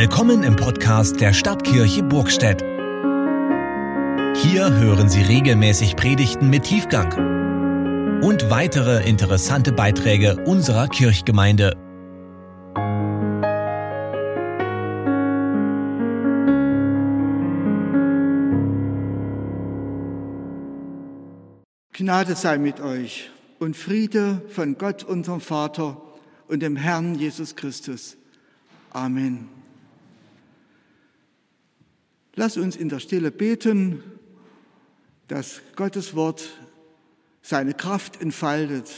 Willkommen im Podcast der Stadtkirche Burgstedt. Hier hören Sie regelmäßig Predigten mit Tiefgang und weitere interessante Beiträge unserer Kirchgemeinde. Gnade sei mit euch und Friede von Gott, unserem Vater und dem Herrn Jesus Christus. Amen. Lass uns in der Stille beten, dass Gottes Wort seine Kraft entfaltet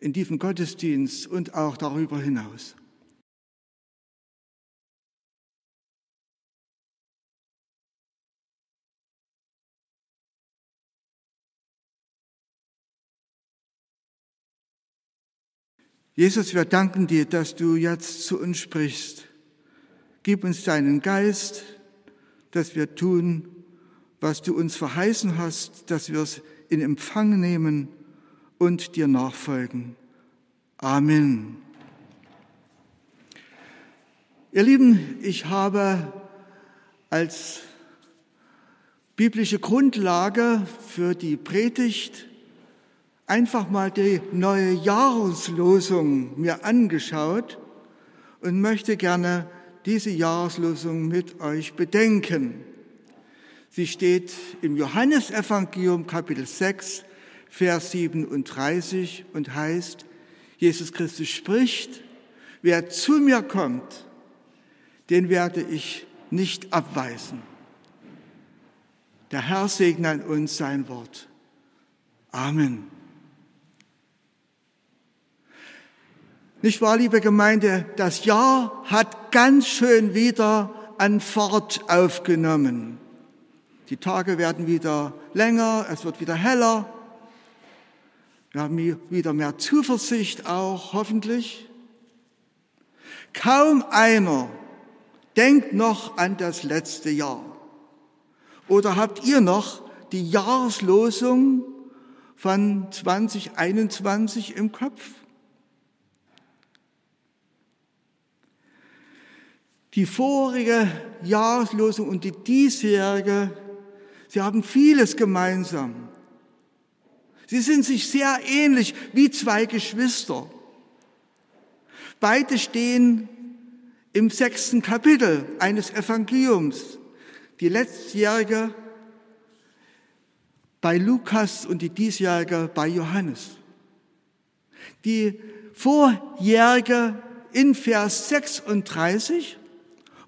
in diesem Gottesdienst und auch darüber hinaus. Jesus, wir danken dir, dass du jetzt zu uns sprichst. Gib uns deinen Geist, dass wir tun, was du uns verheißen hast, dass wir es in Empfang nehmen und dir nachfolgen. Amen. Ihr Lieben, ich habe als biblische Grundlage für die Predigt einfach mal die neue Jahreslosung mir angeschaut und möchte gerne diese Jahreslosung mit euch bedenken. Sie steht im Johannesevangelium Kapitel 6, Vers 37 und heißt, Jesus Christus spricht, wer zu mir kommt, den werde ich nicht abweisen. Der Herr segne an uns sein Wort. Amen. Nicht wahr, liebe Gemeinde, das Jahr hat ganz schön wieder an Fahrt aufgenommen. Die Tage werden wieder länger, es wird wieder heller. Wir haben wieder mehr Zuversicht auch, hoffentlich. Kaum einer denkt noch an das letzte Jahr. Oder habt ihr noch die Jahreslosung von 2021 im Kopf? Die vorige Jahreslosung und die diesjährige, sie haben vieles gemeinsam. Sie sind sich sehr ähnlich wie zwei Geschwister. Beide stehen im sechsten Kapitel eines Evangeliums. Die letztjährige bei Lukas und die diesjährige bei Johannes. Die vorjährige in Vers 36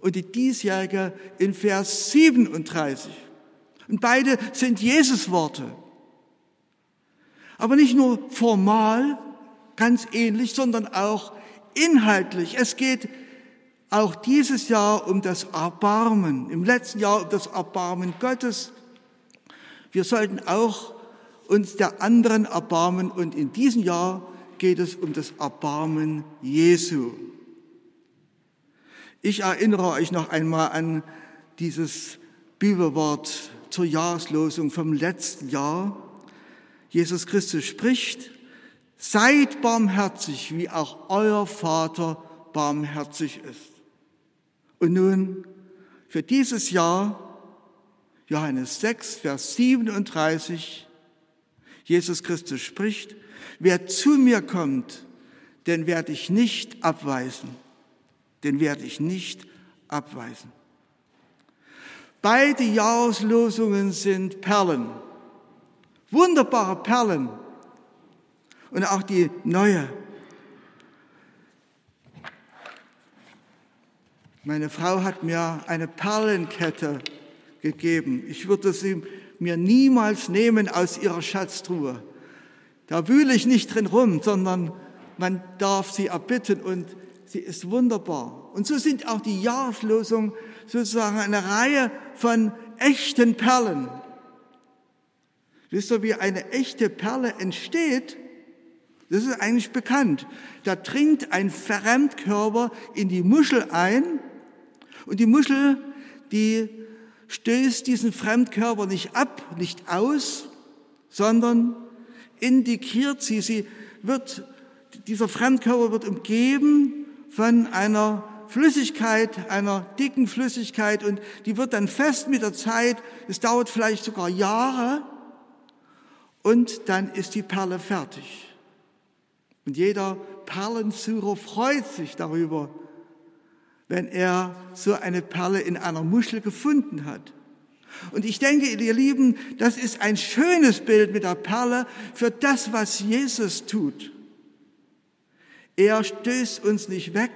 und die diesjährige in Vers 37. Und beide sind Jesus-Worte. Aber nicht nur formal, ganz ähnlich, sondern auch inhaltlich. Es geht auch dieses Jahr um das Erbarmen, im letzten Jahr um das Erbarmen Gottes. Wir sollten auch uns der anderen erbarmen und in diesem Jahr geht es um das Erbarmen Jesu. Ich erinnere euch noch einmal an dieses Bibelwort zur Jahreslosung vom letzten Jahr. Jesus Christus spricht, seid barmherzig, wie auch euer Vater barmherzig ist. Und nun für dieses Jahr, Johannes 6, Vers 37, Jesus Christus spricht, wer zu mir kommt, den werde ich nicht abweisen den werde ich nicht abweisen. Beide Jahreslosungen sind Perlen, wunderbare Perlen. Und auch die neue. Meine Frau hat mir eine Perlenkette gegeben. Ich würde sie mir niemals nehmen aus ihrer Schatztruhe. Da wühle ich nicht drin rum, sondern man darf sie erbitten und sie ist wunderbar. Und so sind auch die Jahreslosungen sozusagen eine Reihe von echten Perlen. Wisst ihr, wie eine echte Perle entsteht? Das ist eigentlich bekannt. Da dringt ein Fremdkörper in die Muschel ein und die Muschel, die stößt diesen Fremdkörper nicht ab, nicht aus, sondern integriert sie. Sie wird, dieser Fremdkörper wird umgeben von einer Flüssigkeit, einer dicken Flüssigkeit und die wird dann fest mit der Zeit. Es dauert vielleicht sogar Jahre und dann ist die Perle fertig. Und jeder Perlensucher freut sich darüber, wenn er so eine Perle in einer Muschel gefunden hat. Und ich denke, ihr Lieben, das ist ein schönes Bild mit der Perle für das, was Jesus tut. Er stößt uns nicht weg,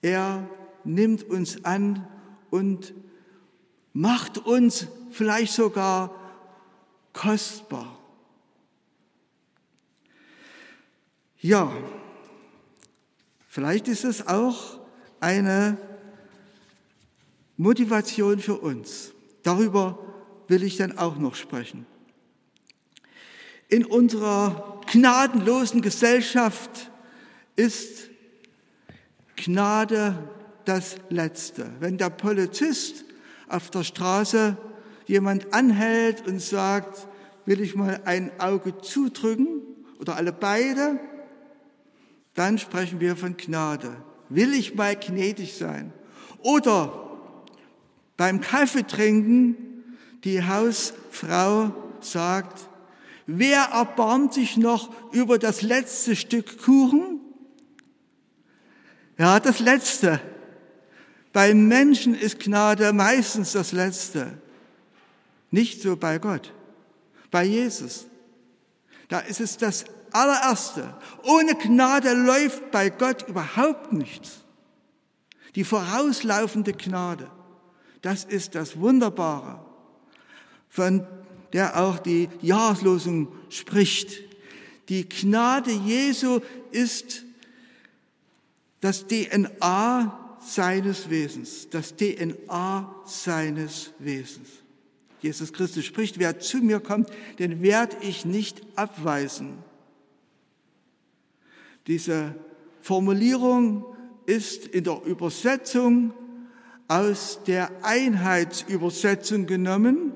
er nimmt uns an und macht uns vielleicht sogar kostbar. Ja, vielleicht ist es auch eine Motivation für uns. Darüber will ich dann auch noch sprechen. In unserer gnadenlosen Gesellschaft ist Gnade das Letzte. Wenn der Polizist auf der Straße jemand anhält und sagt, will ich mal ein Auge zudrücken oder alle beide, dann sprechen wir von Gnade. Will ich mal gnädig sein? Oder beim Kaffeetrinken die Hausfrau sagt, wer erbarmt sich noch über das letzte Stück Kuchen? Ja, das letzte. Beim Menschen ist Gnade meistens das letzte. Nicht so bei Gott. Bei Jesus. Da ist es das allererste. Ohne Gnade läuft bei Gott überhaupt nichts. Die vorauslaufende Gnade. Das ist das Wunderbare, von der auch die Jahreslosung spricht. Die Gnade Jesu ist das DNA seines Wesens, das DNA seines Wesens. Jesus Christus spricht, wer zu mir kommt, den werde ich nicht abweisen. Diese Formulierung ist in der Übersetzung aus der Einheitsübersetzung genommen,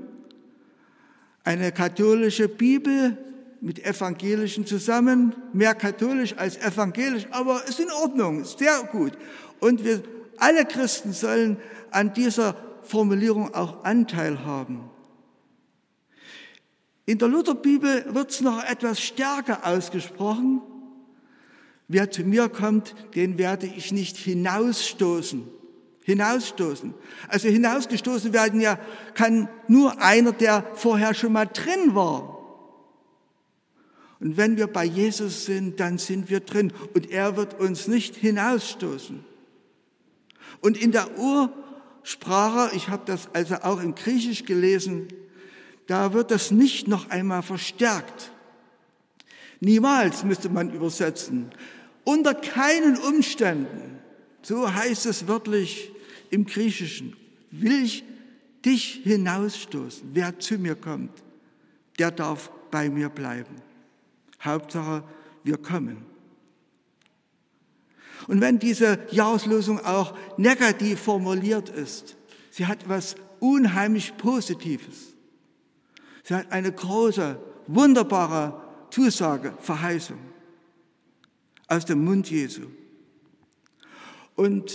eine katholische Bibel mit evangelischen zusammen, mehr katholisch als evangelisch, aber ist in Ordnung, ist sehr gut. Und wir alle Christen sollen an dieser Formulierung auch Anteil haben. In der Lutherbibel wird es noch etwas stärker ausgesprochen. Wer zu mir kommt, den werde ich nicht hinausstoßen. Hinausstoßen. Also hinausgestoßen werden ja kann nur einer, der vorher schon mal drin war. Und wenn wir bei Jesus sind, dann sind wir drin und er wird uns nicht hinausstoßen. Und in der Ursprache, ich habe das also auch im Griechisch gelesen, da wird das nicht noch einmal verstärkt. Niemals müsste man übersetzen. Unter keinen Umständen, so heißt es wörtlich, im Griechischen, will ich dich hinausstoßen. Wer zu mir kommt, der darf bei mir bleiben. Hauptsache, wir kommen. Und wenn diese Jahreslosung auch negativ formuliert ist, sie hat etwas unheimlich Positives. Sie hat eine große, wunderbare Zusage, Verheißung aus dem Mund Jesu. Und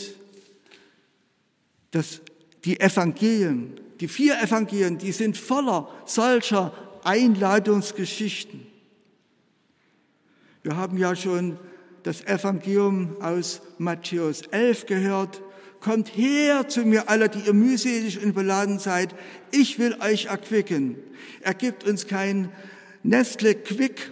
das, die Evangelien, die vier Evangelien, die sind voller solcher Einladungsgeschichten. Wir haben ja schon das Evangelium aus Matthäus 11 gehört. Kommt her zu mir alle, die ihr mühselig und beladen seid. Ich will euch erquicken. Er gibt uns kein Nestle Quick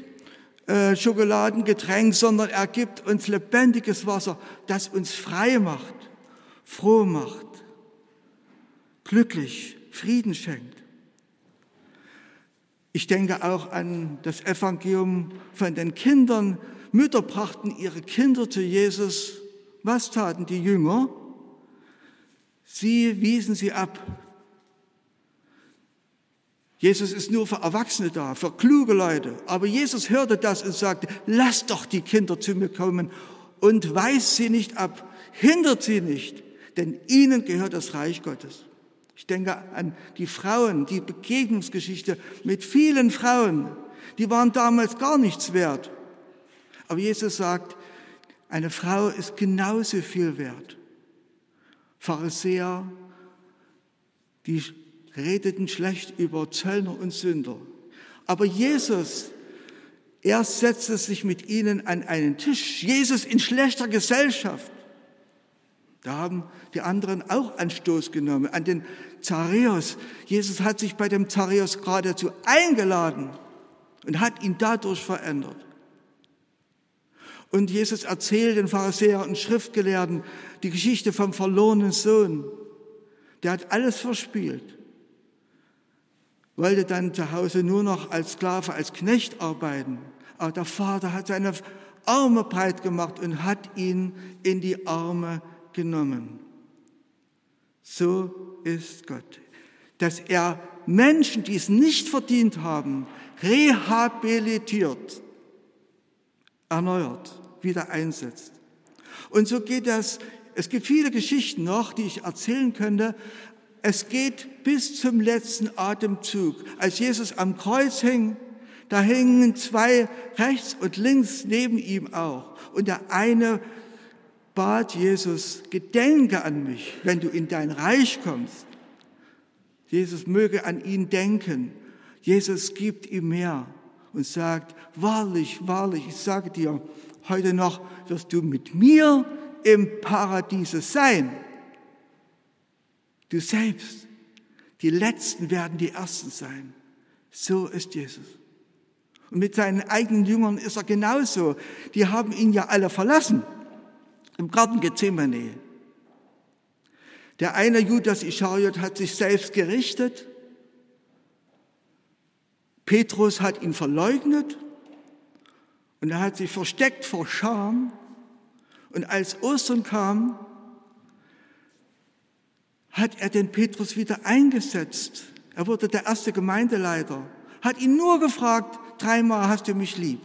äh, Schokoladengetränk, sondern er gibt uns lebendiges Wasser, das uns frei macht, froh macht glücklich, Frieden schenkt. Ich denke auch an das Evangelium von den Kindern. Mütter brachten ihre Kinder zu Jesus. Was taten die Jünger? Sie wiesen sie ab. Jesus ist nur für Erwachsene da, für kluge Leute. Aber Jesus hörte das und sagte, lasst doch die Kinder zu mir kommen und weist sie nicht ab, hindert sie nicht, denn ihnen gehört das Reich Gottes. Ich denke an die Frauen, die Begegnungsgeschichte mit vielen Frauen. Die waren damals gar nichts wert. Aber Jesus sagt, Eine Frau ist genauso viel wert. Pharisäer, die redeten schlecht über Zöllner und Sünder. Aber Jesus, er setzte sich mit ihnen an einen Tisch. Jesus in schlechter Gesellschaft. Da haben die anderen auch Anstoß genommen an den Zachäus. Jesus hat sich bei dem Zachäus geradezu eingeladen und hat ihn dadurch verändert. Und Jesus erzählt den Pharisäern und Schriftgelehrten die Geschichte vom verlorenen Sohn. Der hat alles verspielt, wollte dann zu Hause nur noch als Sklave, als Knecht arbeiten. Aber der Vater hat seine Arme breit gemacht und hat ihn in die Arme genommen. So ist Gott, dass er Menschen, die es nicht verdient haben, rehabilitiert, erneuert, wieder einsetzt. Und so geht das, es gibt viele Geschichten noch, die ich erzählen könnte. Es geht bis zum letzten Atemzug. Als Jesus am Kreuz hing, da hingen zwei rechts und links neben ihm auch. Und der eine bat Jesus, gedenke an mich, wenn du in dein Reich kommst. Jesus möge an ihn denken. Jesus gibt ihm mehr und sagt, wahrlich, wahrlich, ich sage dir, heute noch wirst du mit mir im Paradiese sein. Du selbst, die Letzten werden die Ersten sein. So ist Jesus. Und mit seinen eigenen Jüngern ist er genauso. Die haben ihn ja alle verlassen im Garten Gethsemane. Der eine Judas Ischariot hat sich selbst gerichtet. Petrus hat ihn verleugnet und er hat sich versteckt vor Scham. Und als Ostern kam, hat er den Petrus wieder eingesetzt. Er wurde der erste Gemeindeleiter, hat ihn nur gefragt, dreimal hast du mich lieb.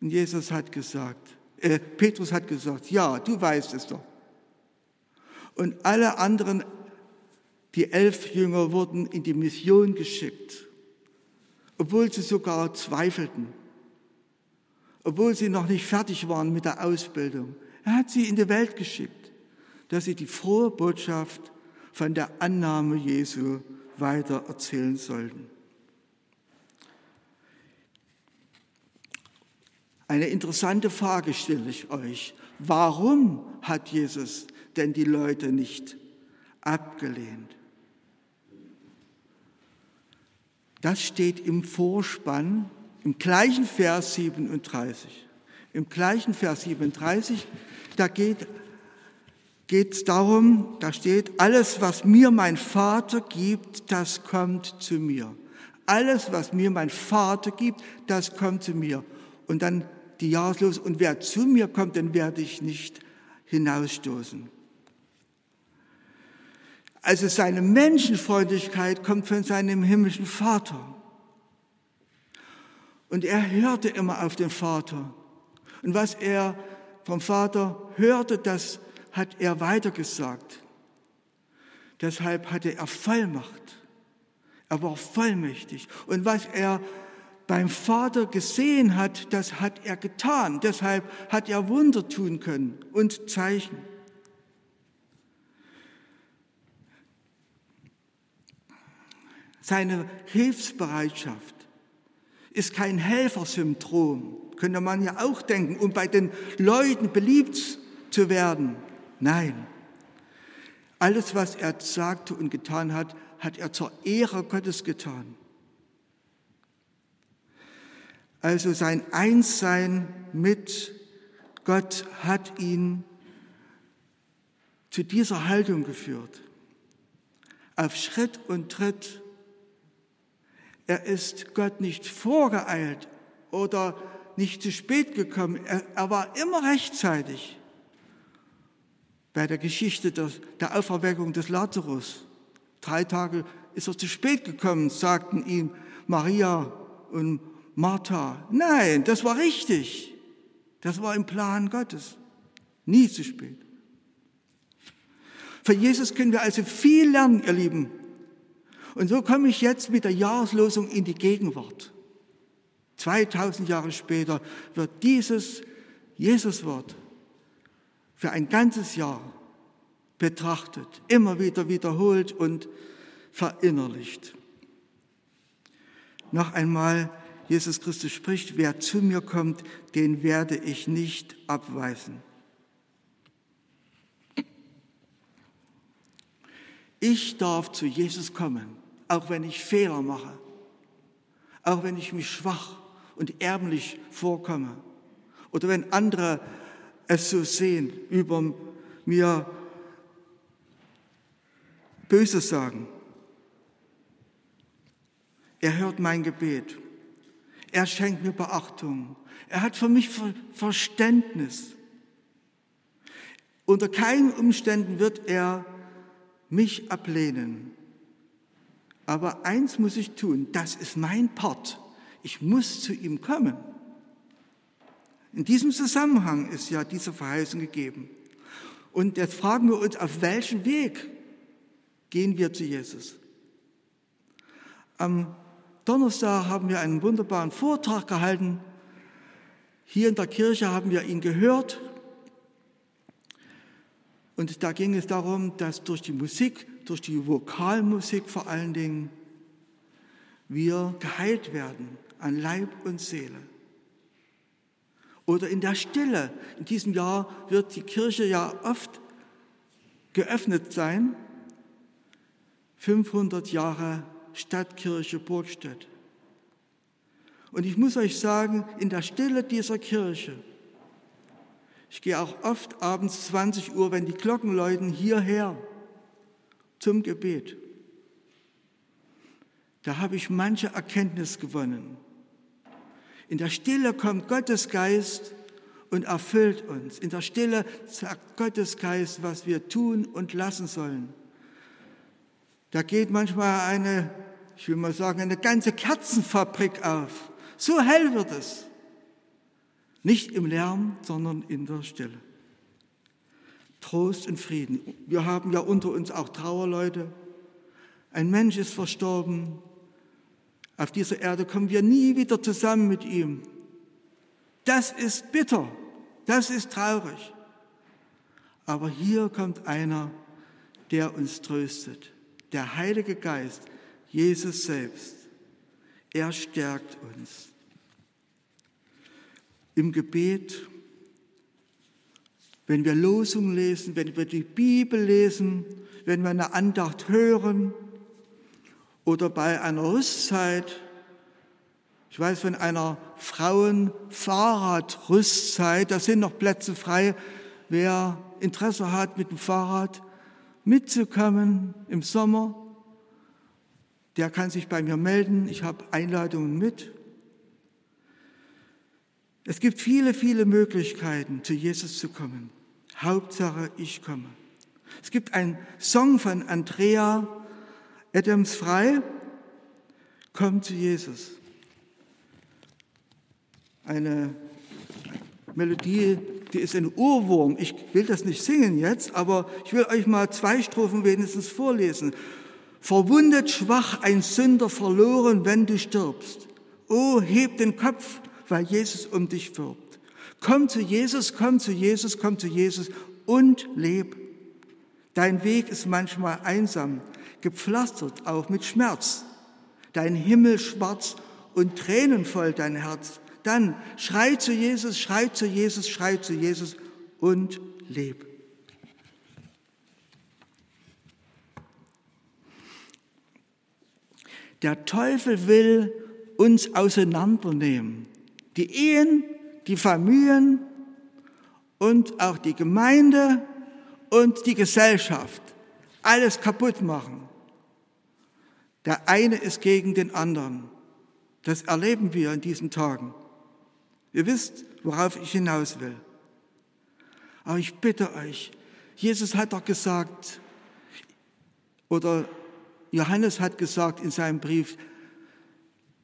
Und Jesus hat gesagt, äh, Petrus hat gesagt, ja, du weißt es doch. Und alle anderen, die elf Jünger, wurden in die Mission geschickt, obwohl sie sogar zweifelten, obwohl sie noch nicht fertig waren mit der Ausbildung. Er hat sie in die Welt geschickt, dass sie die frohe Botschaft von der Annahme Jesu weiter erzählen sollten. Eine interessante Frage stelle ich euch. Warum hat Jesus denn die Leute nicht abgelehnt? Das steht im Vorspann im gleichen Vers 37. Im gleichen Vers 37, da geht es darum, da steht, alles, was mir mein Vater gibt, das kommt zu mir. Alles, was mir mein Vater gibt, das kommt zu mir. Und dann die Jahreslose, und wer zu mir kommt, den werde ich nicht hinausstoßen. Also seine Menschenfreundlichkeit kommt von seinem himmlischen Vater. Und er hörte immer auf den Vater. Und was er vom Vater hörte, das hat er weitergesagt. Deshalb hatte er Vollmacht. Er war vollmächtig. Und was er beim Vater gesehen hat, das hat er getan. Deshalb hat er Wunder tun können und Zeichen. Seine Hilfsbereitschaft ist kein Helfersyndrom, könnte man ja auch denken, um bei den Leuten beliebt zu werden. Nein, alles, was er sagte und getan hat, hat er zur Ehre Gottes getan. Also sein Einssein mit Gott hat ihn zu dieser Haltung geführt. Auf Schritt und Tritt. Er ist Gott nicht vorgeeilt oder nicht zu spät gekommen. Er, er war immer rechtzeitig. Bei der Geschichte der, der Auferweckung des Lazarus. Drei Tage ist er zu spät gekommen, sagten ihm Maria und Martha. Nein, das war richtig. Das war im Plan Gottes. Nie zu spät. Von Jesus können wir also viel lernen, ihr Lieben. Und so komme ich jetzt mit der Jahreslosung in die Gegenwart. 2000 Jahre später wird dieses Jesuswort für ein ganzes Jahr betrachtet, immer wieder wiederholt und verinnerlicht. Noch einmal, Jesus Christus spricht, wer zu mir kommt, den werde ich nicht abweisen. Ich darf zu Jesus kommen, auch wenn ich Fehler mache, auch wenn ich mich schwach und erblich vorkomme oder wenn andere es so sehen, über mir Böses sagen. Er hört mein Gebet. Er schenkt mir Beachtung. Er hat für mich Verständnis. Unter keinen Umständen wird er mich ablehnen. Aber eins muss ich tun, das ist mein Part. Ich muss zu ihm kommen. In diesem Zusammenhang ist ja diese Verheißung gegeben. Und jetzt fragen wir uns, auf welchen Weg gehen wir zu Jesus? Am Donnerstag haben wir einen wunderbaren Vortrag gehalten. Hier in der Kirche haben wir ihn gehört und da ging es darum, dass durch die Musik, durch die Vokalmusik vor allen Dingen, wir geheilt werden an Leib und Seele. Oder in der Stille. In diesem Jahr wird die Kirche ja oft geöffnet sein. 500 Jahre Stadtkirche Burgstedt. Und ich muss euch sagen, in der Stille dieser Kirche ich gehe auch oft abends 20 Uhr, wenn die Glocken läuten, hierher zum Gebet. Da habe ich manche Erkenntnis gewonnen. In der Stille kommt Gottes Geist und erfüllt uns. In der Stille sagt Gottes Geist, was wir tun und lassen sollen. Da geht manchmal eine, ich will mal sagen, eine ganze Kerzenfabrik auf. So hell wird es. Nicht im Lärm, sondern in der Stille. Trost und Frieden. Wir haben ja unter uns auch Trauerleute. Ein Mensch ist verstorben. Auf dieser Erde kommen wir nie wieder zusammen mit ihm. Das ist bitter. Das ist traurig. Aber hier kommt einer, der uns tröstet. Der Heilige Geist, Jesus selbst. Er stärkt uns im Gebet, wenn wir Losung lesen, wenn wir die Bibel lesen, wenn wir eine Andacht hören oder bei einer Rüstzeit. Ich weiß von einer Frauen-Fahrrad-Rüstzeit, da sind noch Plätze frei. Wer Interesse hat, mit dem Fahrrad mitzukommen im Sommer, der kann sich bei mir melden. Ich habe Einladungen mit. Es gibt viele, viele Möglichkeiten, zu Jesus zu kommen. Hauptsache, ich komme. Es gibt einen Song von Andrea Adams Frei, Komm zu Jesus. Eine Melodie, die ist ein Urwurm. Ich will das nicht singen jetzt, aber ich will euch mal zwei Strophen wenigstens vorlesen. Verwundet, schwach, ein Sünder verloren, wenn du stirbst. Oh, heb den Kopf, weil Jesus um dich wirbt. Komm zu Jesus, komm zu Jesus, komm zu Jesus und leb. Dein Weg ist manchmal einsam, gepflastert auch mit Schmerz. Dein Himmel schwarz und tränenvoll dein Herz. Dann schrei zu Jesus, schrei zu Jesus, schrei zu Jesus und leb. Der Teufel will uns auseinandernehmen die Ehen, die Familien und auch die Gemeinde und die Gesellschaft alles kaputt machen. Der eine ist gegen den anderen. Das erleben wir in diesen Tagen. Ihr wisst, worauf ich hinaus will. Aber ich bitte euch, Jesus hat doch gesagt, oder Johannes hat gesagt in seinem Brief,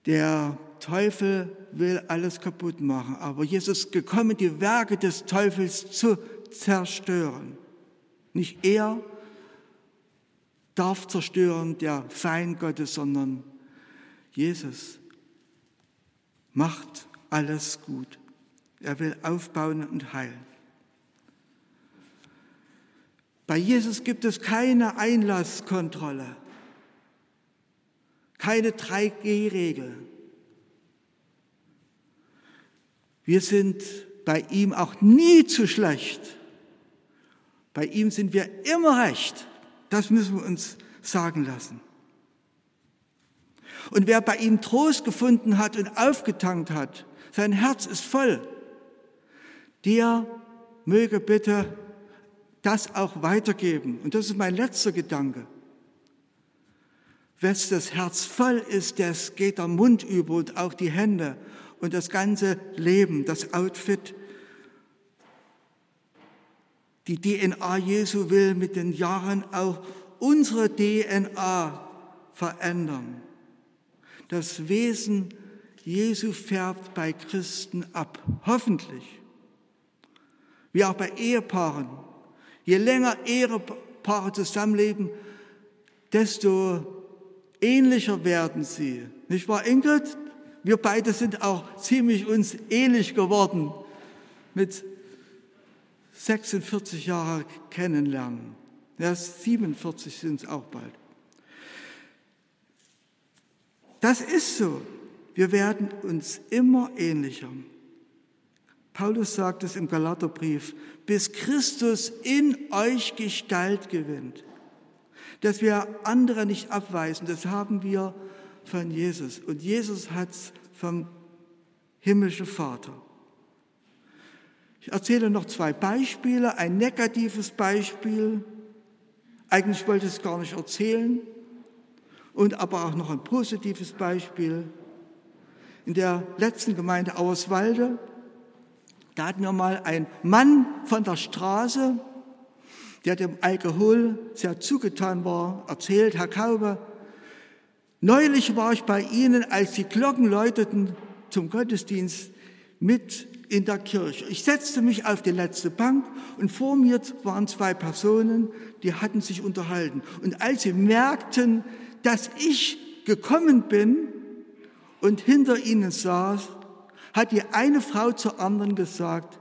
der Teufel will alles kaputt machen, aber Jesus ist gekommen, die Werke des Teufels zu zerstören. Nicht er darf zerstören, der Feind Gottes, sondern Jesus macht alles gut. Er will aufbauen und heilen. Bei Jesus gibt es keine Einlasskontrolle, keine 3G-Regel. Wir sind bei ihm auch nie zu schlecht. Bei ihm sind wir immer recht. Das müssen wir uns sagen lassen. Und wer bei ihm Trost gefunden hat und aufgetankt hat, sein Herz ist voll, der möge bitte das auch weitergeben. Und das ist mein letzter Gedanke. Wenn das Herz voll ist, das geht der Mund über und auch die Hände und das ganze Leben, das Outfit. Die DNA Jesu will mit den Jahren auch unsere DNA verändern. Das Wesen Jesu färbt bei Christen ab, hoffentlich. Wie auch bei Ehepaaren. Je länger Ehepaare zusammenleben, desto ähnlicher werden sie. Nicht wahr, Ingrid? Wir beide sind auch ziemlich uns ähnlich geworden mit 46 Jahren kennenlernen. Ja, 47 sind es auch bald. Das ist so. Wir werden uns immer ähnlicher. Paulus sagt es im Galaterbrief, bis Christus in euch Gestalt gewinnt. Dass wir andere nicht abweisen, das haben wir von Jesus. Und Jesus hat es vom himmlischen Vater. Ich erzähle noch zwei Beispiele. Ein negatives Beispiel. Eigentlich wollte ich es gar nicht erzählen. Und aber auch noch ein positives Beispiel. In der letzten Gemeinde Auerswalde, da hatten wir mal einen Mann von der Straße, der dem Alkohol sehr zugetan war, erzählt, Herr Kaube, neulich war ich bei Ihnen, als die Glocken läuteten zum Gottesdienst mit in der Kirche. Ich setzte mich auf die letzte Bank und vor mir waren zwei Personen, die hatten sich unterhalten. Und als sie merkten, dass ich gekommen bin und hinter ihnen saß, hat die eine Frau zur anderen gesagt,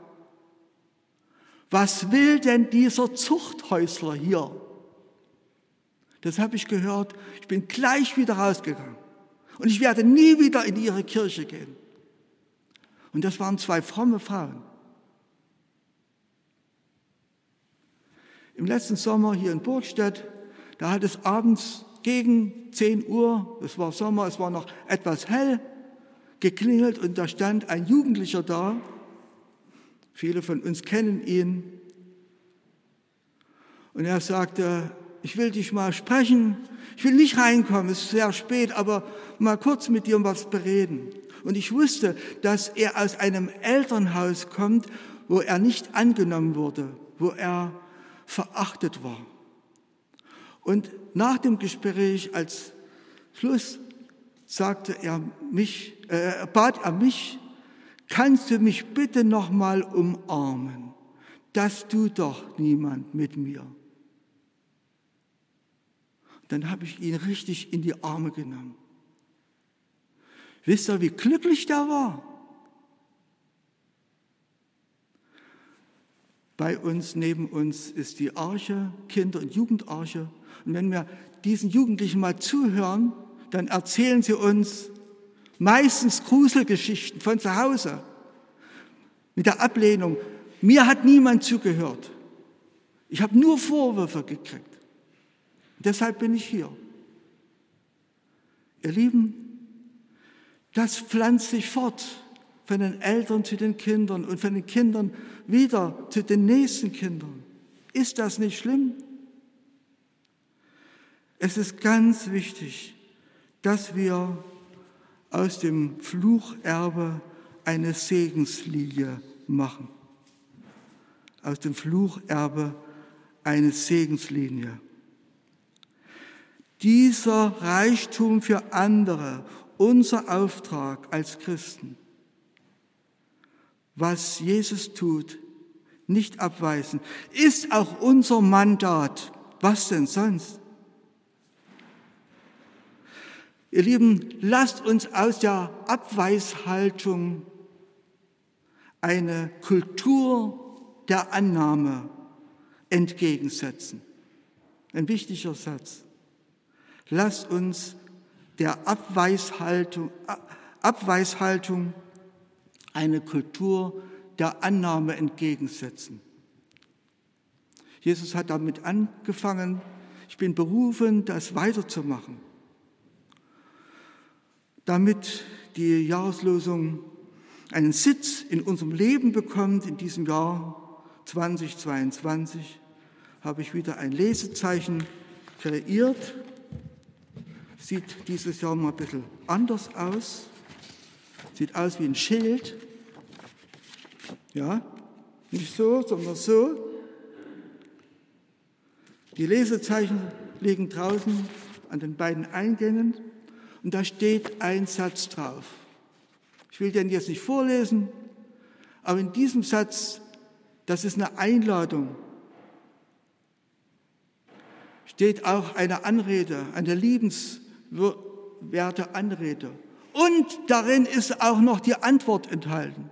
was will denn dieser Zuchthäusler hier? Das habe ich gehört. Ich bin gleich wieder rausgegangen. Und ich werde nie wieder in ihre Kirche gehen. Und das waren zwei fromme Frauen. Im letzten Sommer hier in Burgstedt, da hat es abends gegen 10 Uhr, es war Sommer, es war noch etwas hell, geklingelt und da stand ein Jugendlicher da. Viele von uns kennen ihn. Und er sagte, ich will dich mal sprechen. Ich will nicht reinkommen, es ist sehr spät, aber mal kurz mit dir um was bereden. Und ich wusste, dass er aus einem Elternhaus kommt, wo er nicht angenommen wurde, wo er verachtet war. Und nach dem Gespräch als Schluss sagte er mich, äh, bat er mich, kannst du mich bitte nochmal umarmen? Das tut doch niemand mit mir. Dann habe ich ihn richtig in die Arme genommen. Wisst ihr, wie glücklich der war? Bei uns, neben uns ist die Arche, Kinder- und Jugendarche. Und wenn wir diesen Jugendlichen mal zuhören, dann erzählen sie uns meistens Gruselgeschichten von zu Hause mit der Ablehnung. Mir hat niemand zugehört. Ich habe nur Vorwürfe gekriegt. Deshalb bin ich hier. Ihr Lieben, das pflanzt sich fort von den Eltern zu den Kindern und von den Kindern wieder zu den nächsten Kindern. Ist das nicht schlimm? Es ist ganz wichtig, dass wir aus dem Flucherbe eine Segenslilie machen. Aus dem Flucherbe eine Segenslinie. Dieser Reichtum für andere, unser Auftrag als Christen, was Jesus tut, nicht abweisen, ist auch unser Mandat. Was denn sonst? Ihr Lieben, lasst uns aus der Abweishaltung eine Kultur der Annahme entgegensetzen. Ein wichtiger Satz. Lass uns der Abweishaltung, Abweishaltung eine Kultur der Annahme entgegensetzen. Jesus hat damit angefangen, ich bin berufen, das weiterzumachen, damit die Jahreslosung einen Sitz in unserem Leben bekommt in diesem Jahr 2022, habe ich wieder ein Lesezeichen kreiert. Sieht dieses Jahr mal ein bisschen anders aus. Sieht aus wie ein Schild. Ja, nicht so, sondern so. Die Lesezeichen liegen draußen an den beiden Eingängen und da steht ein Satz drauf. Ich will den jetzt nicht vorlesen, aber in diesem Satz, das ist eine Einladung, steht auch eine Anrede, eine liebenswerte Anrede. Und darin ist auch noch die Antwort enthalten.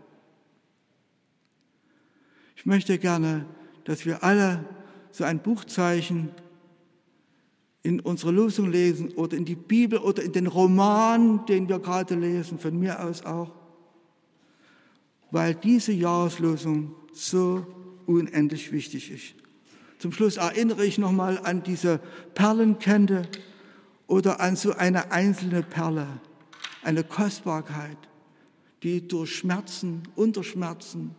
Ich möchte gerne, dass wir alle so ein Buchzeichen in unsere Losung lesen oder in die Bibel oder in den Roman, den wir gerade lesen, von mir aus auch, weil diese Jahreslosung so unendlich wichtig ist. Zum Schluss erinnere ich nochmal an diese Perlenkette oder an so eine einzelne Perle, eine Kostbarkeit, die durch Schmerzen, unter Schmerzen,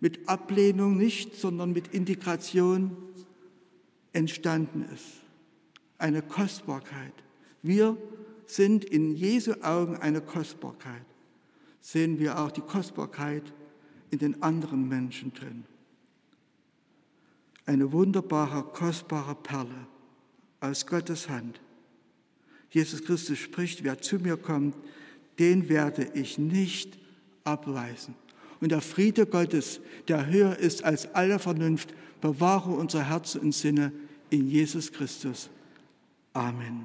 mit Ablehnung nicht, sondern mit Integration entstanden ist. Eine Kostbarkeit. Wir sind in Jesu Augen eine Kostbarkeit. Sehen wir auch die Kostbarkeit in den anderen Menschen drin. Eine wunderbare, kostbare Perle aus Gottes Hand. Jesus Christus spricht, wer zu mir kommt, den werde ich nicht abweisen. Und der Friede Gottes, der höher ist als alle Vernunft, bewahre unser Herz und Sinne in Jesus Christus. Amen.